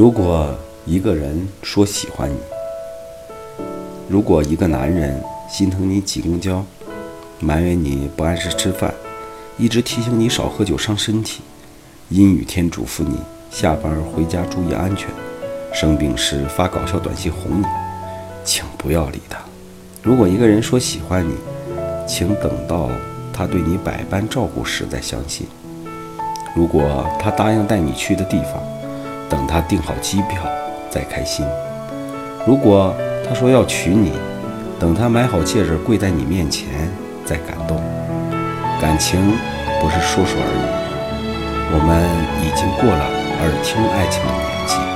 如果一个人说喜欢你，如果一个男人心疼你挤公交，埋怨你不按时吃饭，一直提醒你少喝酒伤身体，阴雨天嘱咐你下班回家注意安全，生病时发搞笑短信哄你，请不要理他。如果一个人说喜欢你，请等到他对你百般照顾时再相信。如果他答应带你去的地方，等他订好机票再开心；如果他说要娶你，等他买好戒指跪在你面前再感动。感情不是说说而已，我们已经过了耳听爱情的年纪。